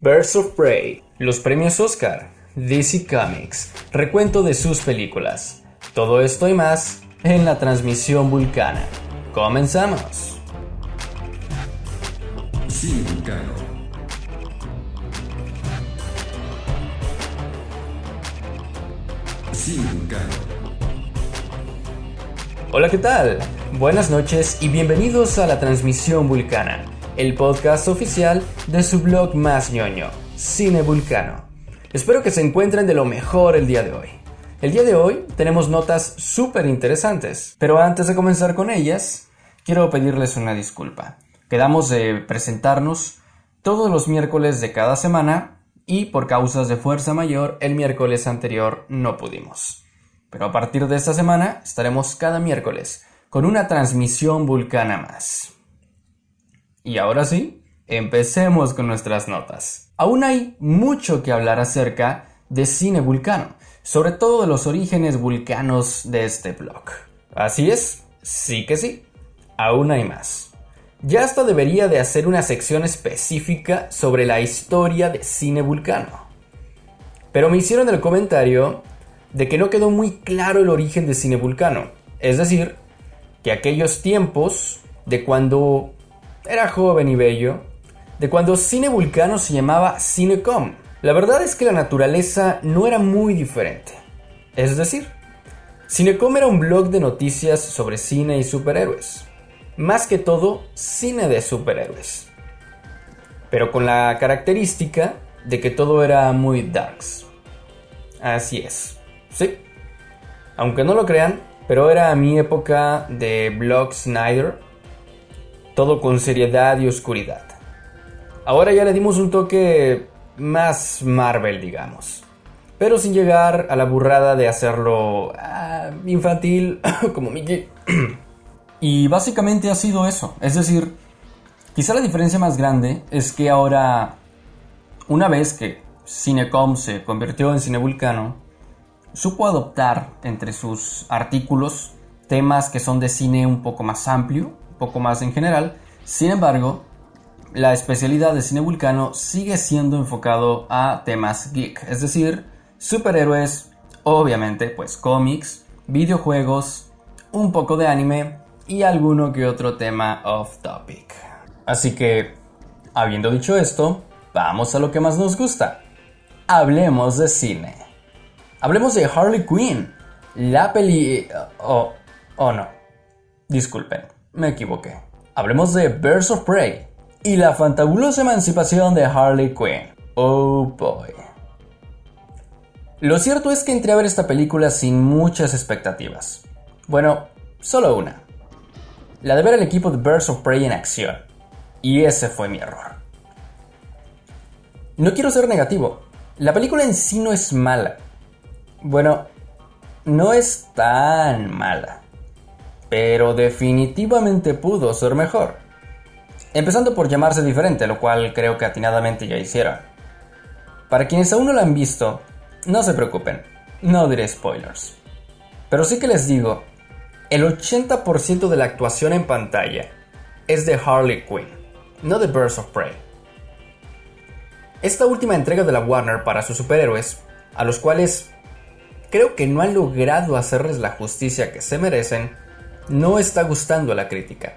Birds of Prey, los premios Oscar, DC Comics, recuento de sus películas. Todo esto y más en la transmisión Vulcana. Comenzamos. Sí, Vulcano. Sí, Vulcano. Hola, ¿qué tal? Buenas noches y bienvenidos a la transmisión Vulcana el podcast oficial de su blog más ñoño, Cine Vulcano. Espero que se encuentren de lo mejor el día de hoy. El día de hoy tenemos notas súper interesantes, pero antes de comenzar con ellas, quiero pedirles una disculpa. Quedamos de presentarnos todos los miércoles de cada semana y por causas de fuerza mayor el miércoles anterior no pudimos. Pero a partir de esta semana estaremos cada miércoles con una transmisión vulcana más. Y ahora sí, empecemos con nuestras notas. Aún hay mucho que hablar acerca de cine vulcano, sobre todo de los orígenes vulcanos de este blog. Así es, sí que sí, aún hay más. Ya hasta debería de hacer una sección específica sobre la historia de cine vulcano. Pero me hicieron el comentario de que no quedó muy claro el origen de cine vulcano, es decir, que aquellos tiempos de cuando era joven y bello, de cuando Cine Vulcano se llamaba Cinecom. La verdad es que la naturaleza no era muy diferente. Es decir, Cinecom era un blog de noticias sobre cine y superhéroes. Más que todo, cine de superhéroes. Pero con la característica de que todo era muy darks. Así es. Sí. Aunque no lo crean, pero era mi época de blog Snyder todo con seriedad y oscuridad. Ahora ya le dimos un toque más Marvel, digamos. Pero sin llegar a la burrada de hacerlo ah, infantil como Mickey. y básicamente ha sido eso. Es decir, quizá la diferencia más grande es que ahora, una vez que Cinecom se convirtió en Cine Vulcano, supo adoptar entre sus artículos temas que son de cine un poco más amplio poco más en general. Sin embargo, la especialidad de cine vulcano sigue siendo enfocado a temas geek, es decir, superhéroes, obviamente, pues cómics, videojuegos, un poco de anime y alguno que otro tema off topic. Así que, habiendo dicho esto, vamos a lo que más nos gusta. Hablemos de cine. Hablemos de Harley Quinn, la peli... Oh, oh no, disculpen me equivoqué. Hablemos de Birds of Prey y la fantabulosa emancipación de Harley Quinn. Oh boy. Lo cierto es que entré a ver esta película sin muchas expectativas. Bueno, solo una. La de ver al equipo de Birds of Prey en acción. Y ese fue mi error. No quiero ser negativo. La película en sí no es mala. Bueno, no es tan mala pero definitivamente pudo ser mejor. Empezando por llamarse diferente, lo cual creo que atinadamente ya hicieron. Para quienes aún no la han visto, no se preocupen, no diré spoilers. Pero sí que les digo, el 80% de la actuación en pantalla es de Harley Quinn, no de Birds of Prey. Esta última entrega de la Warner para sus superhéroes, a los cuales creo que no han logrado hacerles la justicia que se merecen, no está gustando a la crítica.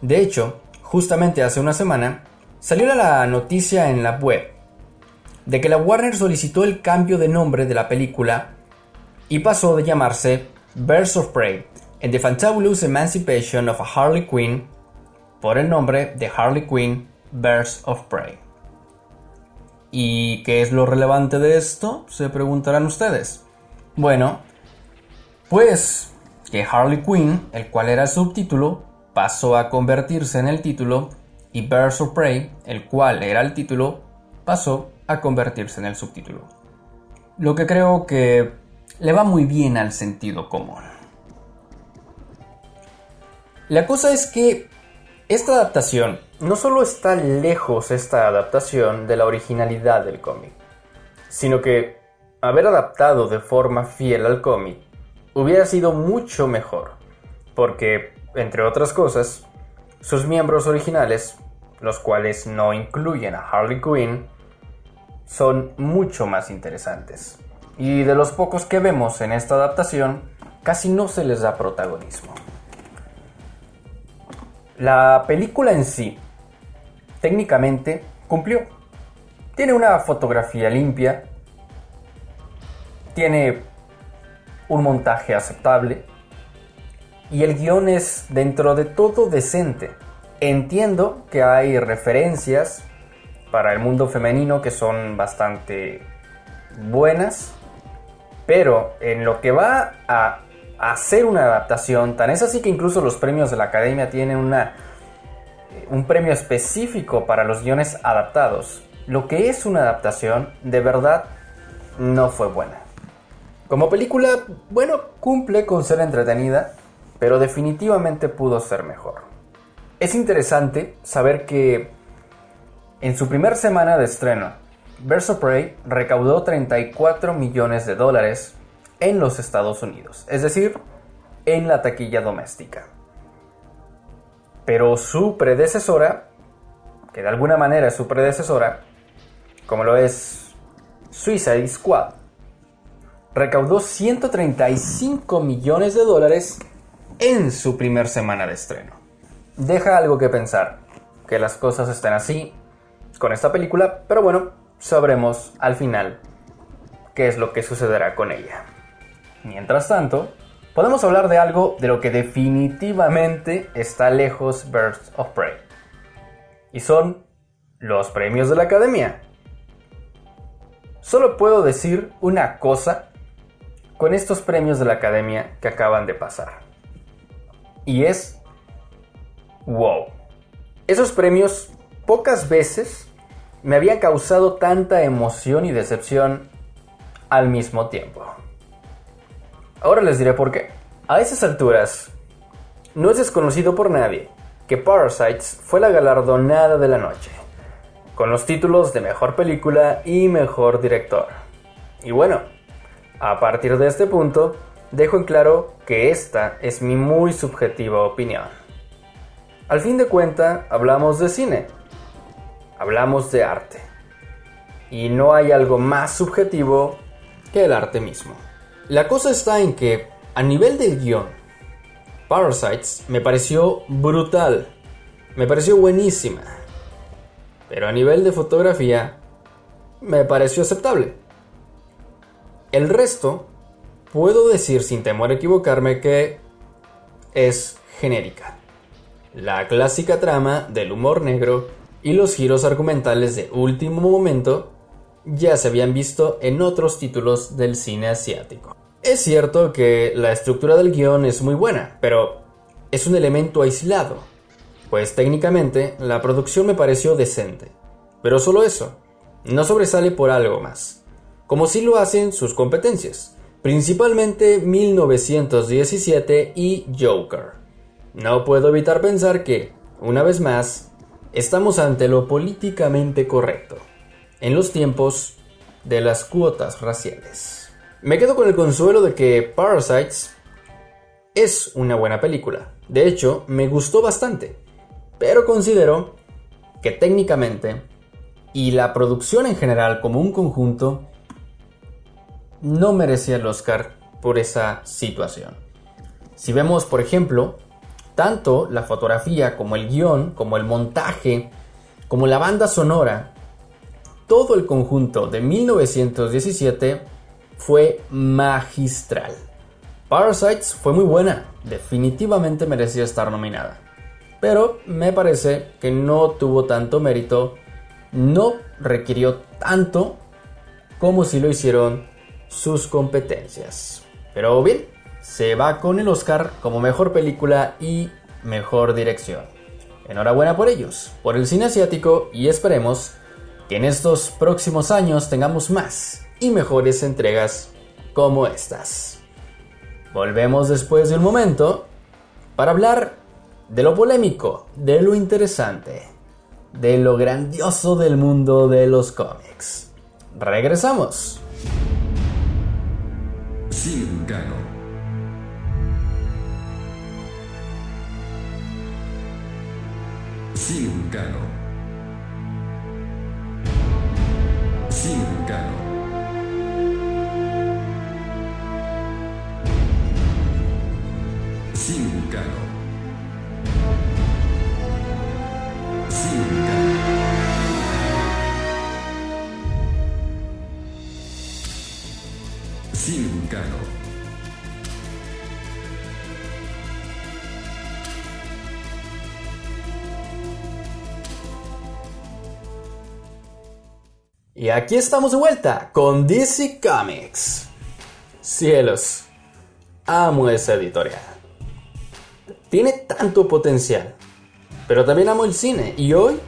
De hecho, justamente hace una semana, salió la noticia en la web de que la Warner solicitó el cambio de nombre de la película y pasó de llamarse Birds of Prey en The Fantabulous Emancipation of Harley Quinn por el nombre de Harley Quinn Birds of Prey. ¿Y qué es lo relevante de esto? Se preguntarán ustedes. Bueno, pues que Harley Quinn, el cual era el subtítulo, pasó a convertirse en el título y Birds of Prey, el cual era el título, pasó a convertirse en el subtítulo. Lo que creo que le va muy bien al sentido común. La cosa es que esta adaptación no solo está lejos esta adaptación de la originalidad del cómic, sino que haber adaptado de forma fiel al cómic hubiera sido mucho mejor, porque, entre otras cosas, sus miembros originales, los cuales no incluyen a Harley Quinn, son mucho más interesantes. Y de los pocos que vemos en esta adaptación, casi no se les da protagonismo. La película en sí, técnicamente, cumplió. Tiene una fotografía limpia, tiene un montaje aceptable y el guion es dentro de todo decente. Entiendo que hay referencias para el mundo femenino que son bastante buenas, pero en lo que va a hacer una adaptación, tan es así que incluso los premios de la academia tienen una, eh, un premio específico para los guiones adaptados. Lo que es una adaptación, de verdad, no fue buena. Como película, bueno, cumple con ser entretenida, pero definitivamente pudo ser mejor. Es interesante saber que en su primera semana de estreno, of Prey recaudó 34 millones de dólares en los Estados Unidos, es decir, en la taquilla doméstica. Pero su predecesora, que de alguna manera es su predecesora, como lo es Suicide Squad, recaudó 135 millones de dólares en su primer semana de estreno. Deja algo que pensar, que las cosas estén así con esta película, pero bueno, sabremos al final qué es lo que sucederá con ella. Mientras tanto, podemos hablar de algo de lo que definitivamente está lejos Birds of Prey. Y son los premios de la Academia. Solo puedo decir una cosa con estos premios de la Academia que acaban de pasar. Y es... ¡Wow! Esos premios pocas veces me habían causado tanta emoción y decepción al mismo tiempo. Ahora les diré por qué. A esas alturas, no es desconocido por nadie que Parasites fue la galardonada de la noche, con los títulos de Mejor Película y Mejor Director. Y bueno, a partir de este punto, dejo en claro que esta es mi muy subjetiva opinión. Al fin de cuenta, hablamos de cine, hablamos de arte, y no hay algo más subjetivo que el arte mismo. La cosa está en que, a nivel del guion, Parasites me pareció brutal, me pareció buenísima, pero a nivel de fotografía, me pareció aceptable. El resto puedo decir sin temor a equivocarme que es genérica. La clásica trama del humor negro y los giros argumentales de último momento ya se habían visto en otros títulos del cine asiático. Es cierto que la estructura del guion es muy buena, pero es un elemento aislado, pues técnicamente la producción me pareció decente, pero solo eso, no sobresale por algo más, como si lo hacen sus competencias principalmente 1917 y Joker. No puedo evitar pensar que, una vez más, estamos ante lo políticamente correcto, en los tiempos de las cuotas raciales. Me quedo con el consuelo de que Parasites es una buena película. De hecho, me gustó bastante. Pero considero que técnicamente y la producción en general como un conjunto no merecía el Oscar por esa situación. Si vemos, por ejemplo, tanto la fotografía como el guion, como el montaje, como la banda sonora, todo el conjunto de 1917 fue magistral. Parasites fue muy buena, definitivamente merecía estar nominada. Pero me parece que no tuvo tanto mérito, no requirió tanto como si lo hicieron sus competencias. Pero bien, se va con el Oscar como mejor película y mejor dirección. Enhorabuena por ellos, por el cine asiático y esperemos que en estos próximos años tengamos más y mejores entregas como estas. Volvemos después de un momento para hablar de lo polémico, de lo interesante, de lo grandioso del mundo de los cómics. Regresamos. Cine Vulcano. Y aquí estamos de vuelta con DC Comics. Cielos, amo esa editorial. Tiene tanto potencial, pero también amo el cine. Y hoy,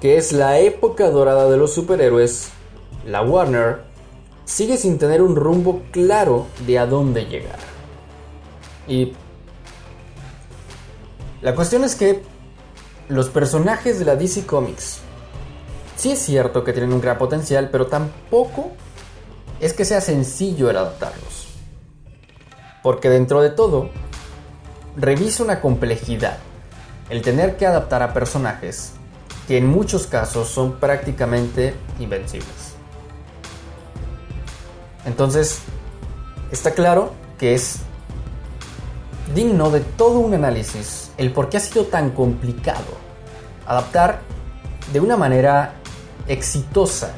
que es la época dorada de los superhéroes, la Warner sigue sin tener un rumbo claro de a dónde llegar. Y la cuestión es que los personajes de la DC Comics Sí es cierto que tienen un gran potencial, pero tampoco es que sea sencillo el adaptarlos. Porque dentro de todo, revisa una complejidad el tener que adaptar a personajes que en muchos casos son prácticamente invencibles. Entonces, está claro que es digno de todo un análisis el por qué ha sido tan complicado adaptar de una manera exitosa.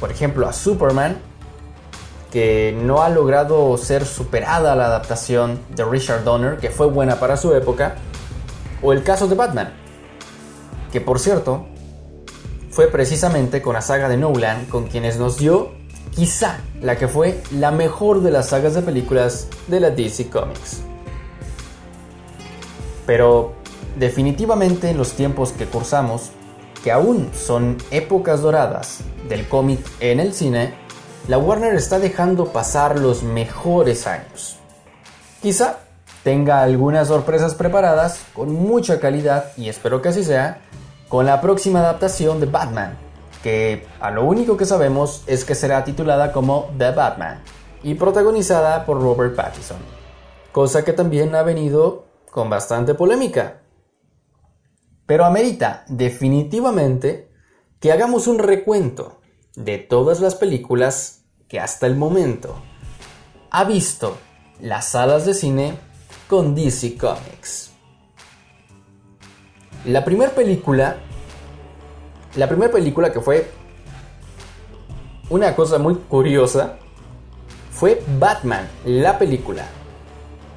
Por ejemplo, a Superman, que no ha logrado ser superada la adaptación de Richard Donner, que fue buena para su época, o el caso de Batman, que por cierto, fue precisamente con la saga de Nolan con quienes nos dio quizá la que fue la mejor de las sagas de películas de la DC Comics. Pero definitivamente en los tiempos que cursamos, que aún son épocas doradas del cómic en el cine, la Warner está dejando pasar los mejores años. Quizá tenga algunas sorpresas preparadas con mucha calidad y espero que así sea con la próxima adaptación de Batman, que a lo único que sabemos es que será titulada como The Batman y protagonizada por Robert Pattinson, cosa que también ha venido con bastante polémica, pero amerita definitivamente que hagamos un recuento de todas las películas que hasta el momento ha visto las salas de cine con DC Comics. La primera película, la primera película que fue una cosa muy curiosa, fue Batman, la película,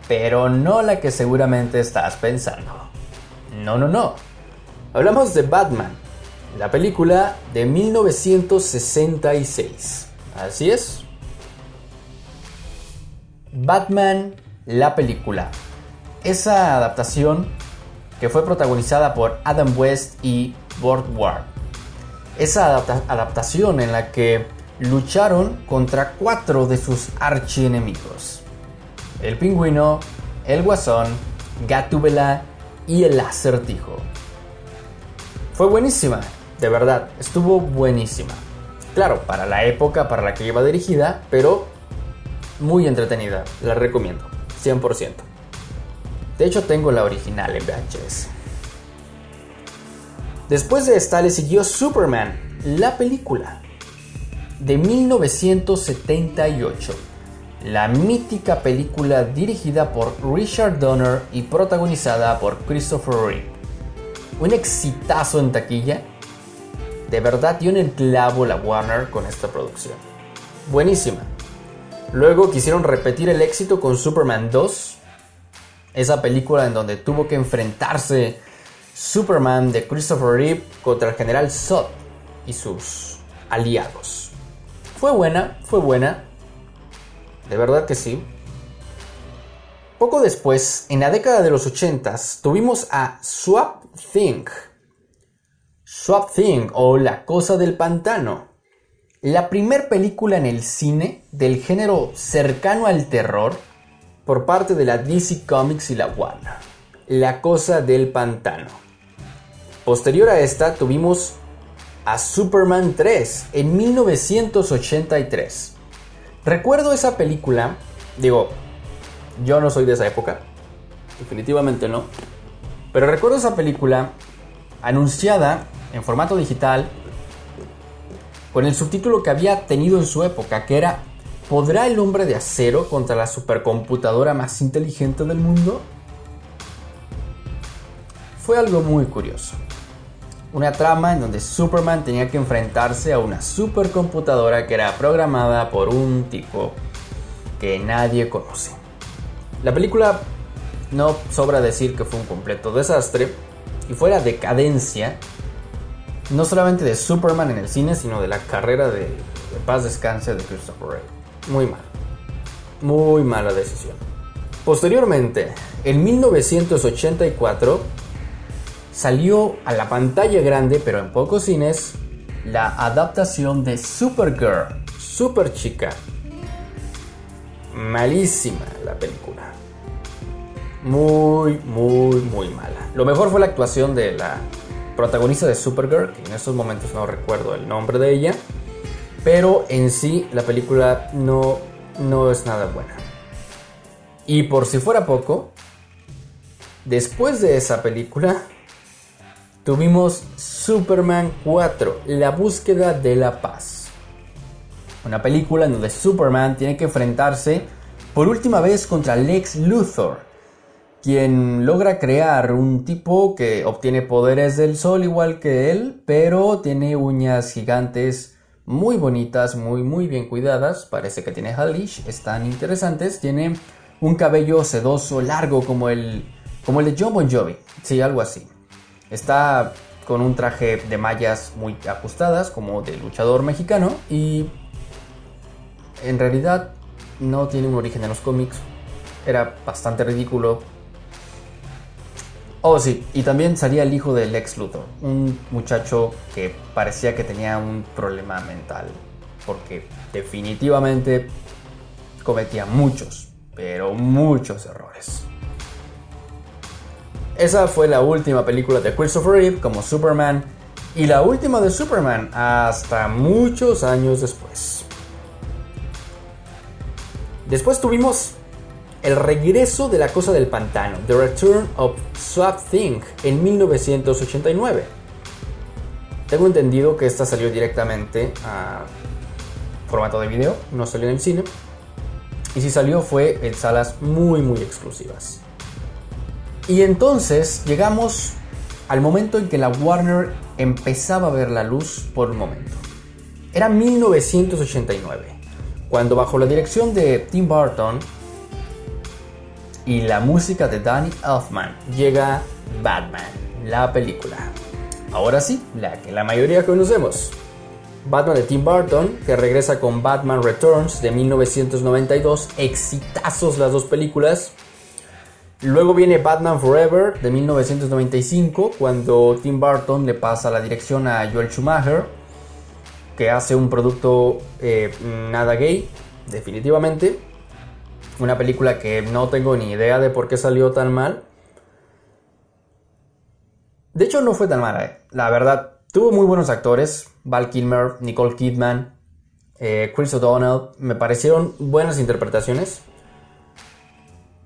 pero no la que seguramente estás pensando. No, no, no. Hablamos de Batman, la película de 1966. Así es. Batman, la película. Esa adaptación que fue protagonizada por Adam West y Burt Ward. Esa adaptación en la que lucharon contra cuatro de sus archienemigos. El pingüino, el guasón, Gatúbela y el acertijo. Fue buenísima, de verdad, estuvo buenísima. Claro, para la época para la que iba dirigida, pero muy entretenida, la recomiendo, 100%. De hecho, tengo la original en VHS. Después de esta le siguió Superman, la película, de 1978. La mítica película dirigida por Richard Donner y protagonizada por Christopher Reeve un exitazo en taquilla. De verdad dio en el clavo la Warner con esta producción. Buenísima. Luego quisieron repetir el éxito con Superman 2, esa película en donde tuvo que enfrentarse Superman de Christopher Reeve contra el general Zod y sus aliados. Fue buena, fue buena. De verdad que sí. Poco después, en la década de los 80, tuvimos a Swap Thing. Swap Thing o La Cosa del Pantano. La primer película en el cine del género cercano al terror por parte de la DC Comics y la Warner. La Cosa del Pantano. Posterior a esta tuvimos a Superman 3 en 1983. Recuerdo esa película, digo, yo no soy de esa época. Definitivamente no. Pero recuerdo esa película anunciada en formato digital con el subtítulo que había tenido en su época, que era ¿Podrá el hombre de acero contra la supercomputadora más inteligente del mundo? Fue algo muy curioso. Una trama en donde Superman tenía que enfrentarse a una supercomputadora que era programada por un tipo que nadie conoce. La película no sobra decir que fue un completo desastre y fue la decadencia no solamente de Superman en el cine, sino de la carrera de, de paz descanse de Christopher Reeve. Muy mal. Muy mala decisión. Posteriormente, en 1984, salió a la pantalla grande, pero en pocos cines, la adaptación de Supergirl, Super Chica. Malísima la película. Muy, muy, muy mala. Lo mejor fue la actuación de la protagonista de Supergirl, que en estos momentos no recuerdo el nombre de ella, pero en sí la película no, no es nada buena. Y por si fuera poco, después de esa película, tuvimos Superman 4, La búsqueda de la paz. Una película en donde Superman tiene que enfrentarse por última vez contra Lex Luthor, quien logra crear un tipo que obtiene poderes del sol igual que él, pero tiene uñas gigantes muy bonitas, muy muy bien cuidadas, parece que tiene Halish, están interesantes, tiene un cabello sedoso largo como el como el de John Bon Jovi, sí, algo así. Está con un traje de mallas muy ajustadas como de luchador mexicano y en realidad no tiene un origen en los cómics. Era bastante ridículo Oh, sí, y también salía el hijo del ex Luthor, un muchacho que parecía que tenía un problema mental, porque definitivamente cometía muchos, pero muchos errores. Esa fue la última película de Christopher Reeve como Superman y la última de Superman hasta muchos años después. Después tuvimos el regreso de la cosa del pantano, The Return of Swap Thing, en 1989. Tengo entendido que esta salió directamente a formato de video, no salió en el cine. Y si salió fue en salas muy muy exclusivas. Y entonces llegamos al momento en que la Warner empezaba a ver la luz por un momento. Era 1989, cuando bajo la dirección de Tim Burton y la música de Danny Elfman llega Batman, la película. Ahora sí, la que la mayoría conocemos. Batman de Tim Burton, que regresa con Batman Returns de 1992, exitazos las dos películas. Luego viene Batman Forever de 1995, cuando Tim Burton le pasa la dirección a Joel Schumacher, que hace un producto eh, nada gay, definitivamente. Una película que no tengo ni idea de por qué salió tan mal. De hecho, no fue tan mala, eh. la verdad. Tuvo muy buenos actores. Val Kilmer, Nicole Kidman, eh, Chris O'Donnell. Me parecieron buenas interpretaciones.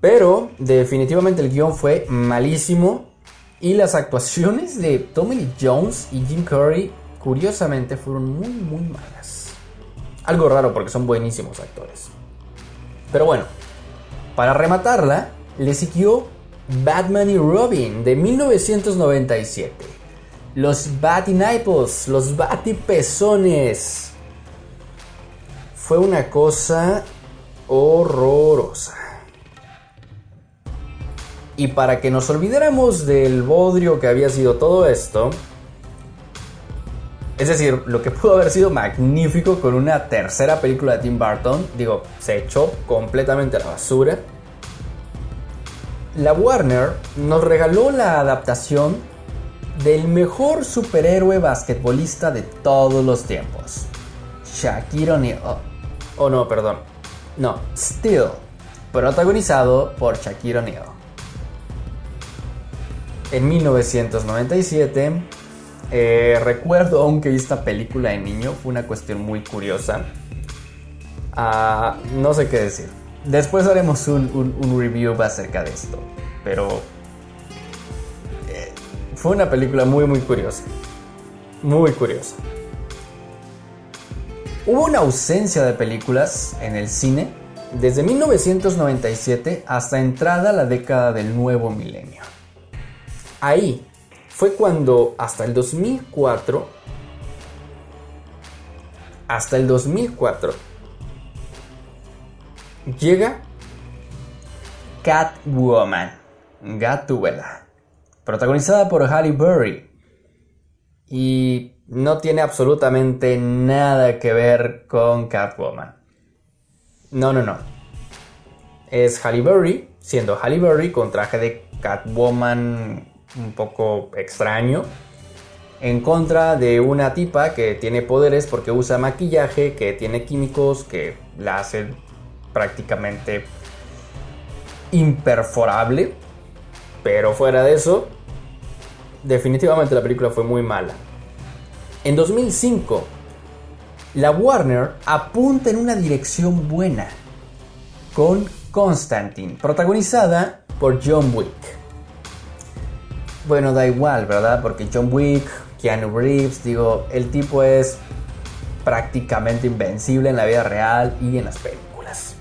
Pero definitivamente el guion fue malísimo. Y las actuaciones de Tommy Lee Jones y Jim Curry, curiosamente, fueron muy, muy malas. Algo raro porque son buenísimos actores. Pero bueno, para rematarla, le siguió Batman y Robin de 1997. Los Batiniples, los Batipezones. Fue una cosa horrorosa. Y para que nos olvidáramos del bodrio que había sido todo esto, es decir, lo que pudo haber sido magnífico con una tercera película de Tim Burton, digo, se echó completamente a la basura. La Warner nos regaló la adaptación del mejor superhéroe basquetbolista de todos los tiempos, Shaquille O'Neal. Oh, no, perdón. No, Still, protagonizado por Shaquille O'Neal. En 1997 eh, recuerdo aún que vi esta película de niño, fue una cuestión muy curiosa. Ah, no sé qué decir. Después haremos un, review acerca de esto, pero eh, fue una película muy muy curiosa. Muy curiosa. Hubo una ausencia de películas en el cine desde 1997 hasta entrada la década del nuevo milenio. Ahí fue cuando hasta el 2004, hasta el 2004, llega Catwoman, Gatúbela, protagonizada por Halle Berry. Y no tiene absolutamente nada que ver con Catwoman. No, no, no. Es Halle Berry, siendo Halle Berry con traje de Catwoman un poco extraño, en contra de una tipa que tiene poderes porque usa maquillaje, que tiene químicos que la hacen prácticamente imperforable. Pero fuera de eso, definitivamente la película fue muy mala. En 2005, la Warner apunta en una dirección buena con Constantine, protagonizada por John Wick. Bueno, da igual, ¿verdad? Porque John Wick, Keanu Reeves, digo, el tipo es prácticamente invencible en la vida real y en las películas.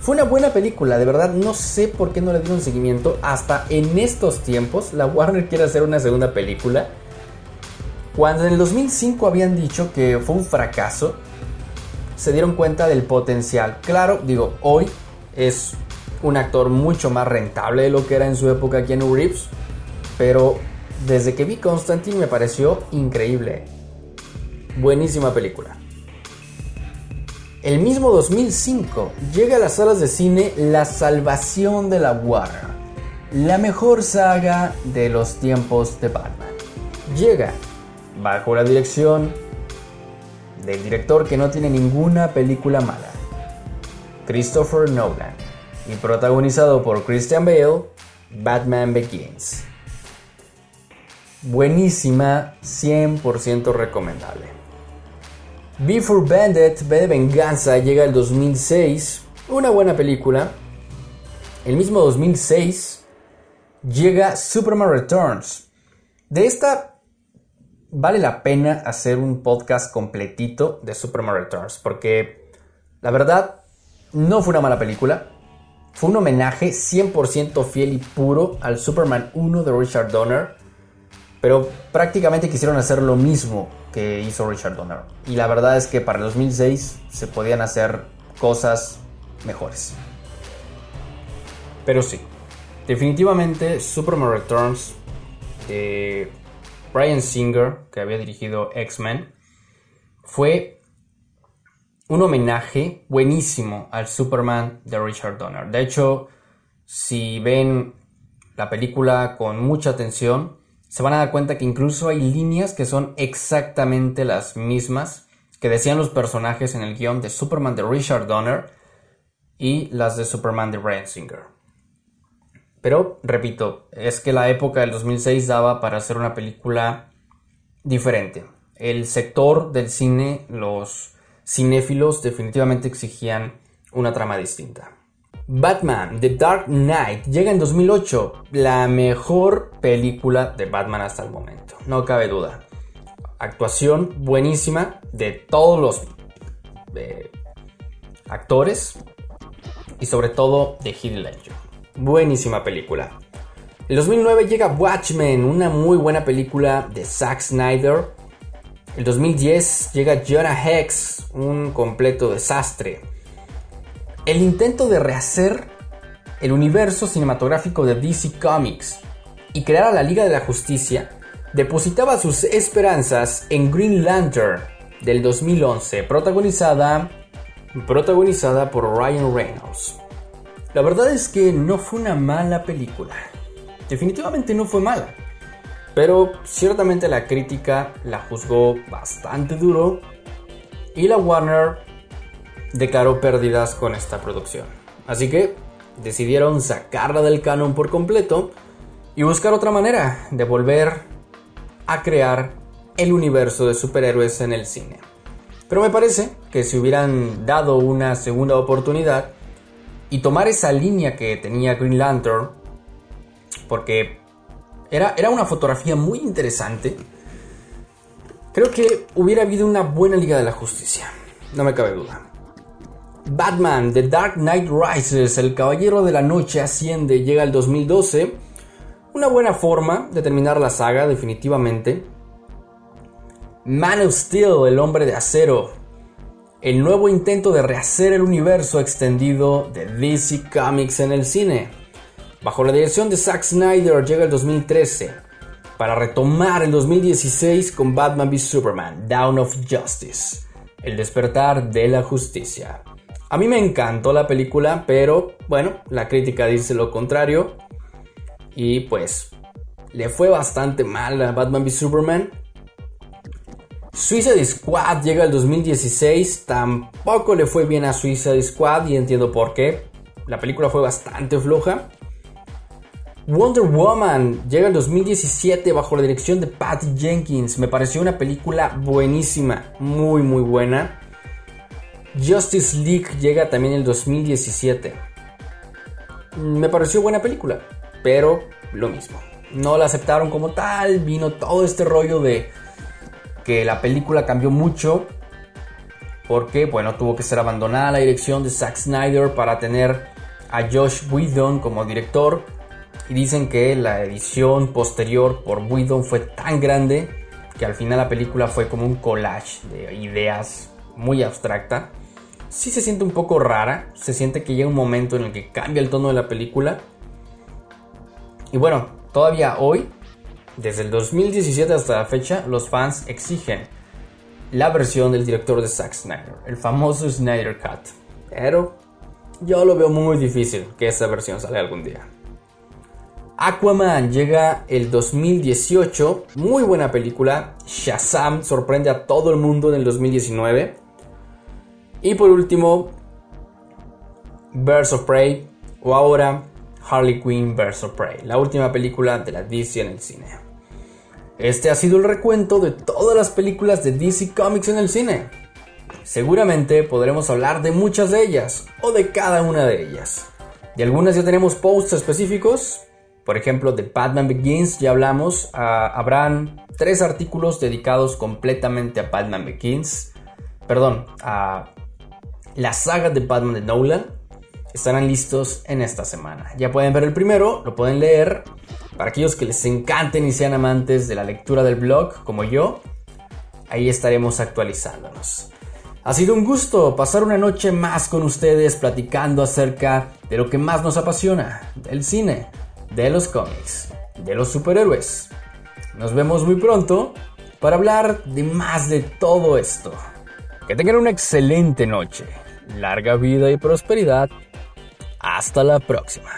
Fue una buena película, de verdad no sé por qué no le dieron seguimiento. Hasta en estos tiempos la Warner quiere hacer una segunda película cuando en el 2005 habían dicho que fue un fracaso, se dieron cuenta del potencial. Claro, digo, hoy es un actor mucho más rentable de lo que era en su época Keanu Reeves, pero desde que vi Constantine me pareció increíble. Buenísima película. El mismo 2005 llega a las salas de cine La Salvación de la Warner, la mejor saga de los tiempos de Batman. Llega bajo la dirección del director que no tiene ninguna película mala, Christopher Nolan, y protagonizado por Christian Bale, Batman Begins. Buenísima, 100% recomendable. Before Bandit, B de Venganza, llega el 2006, una buena película. El mismo 2006 llega Superman Returns. De esta vale la pena hacer un podcast completito de Superman Returns, porque la verdad no fue una mala película. Fue un homenaje 100% fiel y puro al Superman 1 de Richard Donner, pero prácticamente quisieron hacer lo mismo que hizo Richard Donner. Y la verdad es que para el 2006 se podían hacer cosas mejores. Pero sí, definitivamente Superman Returns eh, Brian Singer, que había dirigido X-Men, fue un homenaje buenísimo al Superman de Richard Donner. De hecho, si ven la película con mucha atención, se van a dar cuenta que incluso hay líneas que son exactamente las mismas que decían los personajes en el guion de Superman de Richard Donner y las de Superman de Brian Singer. Pero, repito, es que la época del 2006 daba para hacer una película diferente. El sector del cine, los cinéfilos definitivamente exigían una trama distinta. Batman, The Dark Knight, llega en 2008, la mejor película de Batman hasta el momento, no cabe duda. Actuación buenísima de todos los eh, actores y sobre todo de Heath Ledger. Buenísima película. En 2009 llega Watchmen, una muy buena película de Zack Snyder. En 2010 llega Jonah Hex, un completo desastre. El intento de rehacer el universo cinematográfico de DC Comics y crear a la Liga de la Justicia depositaba sus esperanzas en Green Lantern del 2011, protagonizada, protagonizada por Ryan Reynolds. La verdad es que no fue una mala película. Definitivamente no fue mala. Pero ciertamente la crítica la juzgó bastante duro y la Warner declaró pérdidas con esta producción. Así que decidieron sacarla del canon por completo y buscar otra manera de volver a crear el universo de superhéroes en el cine. Pero me parece que si hubieran dado una segunda oportunidad, y tomar esa línea que tenía Green Lantern, porque era, era una fotografía muy interesante, creo que hubiera habido una buena Liga de la Justicia. no me cabe duda. Batman, The Dark Knight Rises, El Caballero de la Noche asciende, llega al 2012. Una buena forma de terminar la saga, definitivamente. Man of Steel, El Hombre de Acero. El nuevo intento de rehacer el universo extendido de DC Comics en el cine. Bajo la dirección de Zack Snyder llega el 2013 para retomar el 2016 con Batman v Superman, Down of Justice, el despertar de la justicia. A mí me encantó la película, pero bueno, la crítica dice lo contrario. Y pues le fue bastante mal a Batman v Superman. Suicide Squad llega el 2016, tampoco le fue bien a Suicide Squad y entiendo por qué. La película fue bastante floja. Wonder Woman llega el 2017 bajo la dirección de Patty Jenkins. Me pareció una película buenísima, muy muy buena. Justice League llega también en el 2017. Me pareció buena película, pero lo mismo. No la aceptaron como tal, vino todo este rollo de que la película cambió mucho porque, bueno, tuvo que ser abandonada la dirección de Zack Snyder para tener a Josh Whedon como director. Y dicen que la edición posterior por Whedon fue tan grande que al final la película fue como un collage de ideas muy abstracta sí se siente un poco rara. Se siente que llega un momento en el que cambia el tono de la película. Y bueno, todavía hoy, desde el 2017 hasta la fecha, los fans exigen la versión del director de Zack Snyder, el famoso Snyder Cut. Pero yo lo veo muy difícil que esa versión salga algún día. Aquaman llega el 2018, muy buena película. Shazam sorprende a todo el mundo en el 2019. Y por último, Birds of Prey o ahora Harley Quinn Birds of Prey, la última película de la DC en el cine. Este ha sido el recuento de todas las películas de DC Comics en el cine. Seguramente podremos hablar de muchas de ellas o de cada una de ellas. De algunas ya tenemos posts específicos. Por ejemplo, de Batman Begins ya hablamos. Ah, habrán tres artículos dedicados completamente a Batman Begins. Perdón, a la saga de Batman de Nolan estarán listos en esta semana. Ya pueden ver el primero, lo pueden leer. Para aquellos que les encanten y sean amantes de la lectura del blog, como yo, ahí estaremos actualizándonos. Ha sido un gusto pasar una noche más con ustedes platicando acerca de lo que más nos apasiona, del cine, de los cómics, de los superhéroes. Nos vemos muy pronto para hablar de más de todo esto. Que tengan una excelente noche larga vida y prosperidad. Hasta la próxima.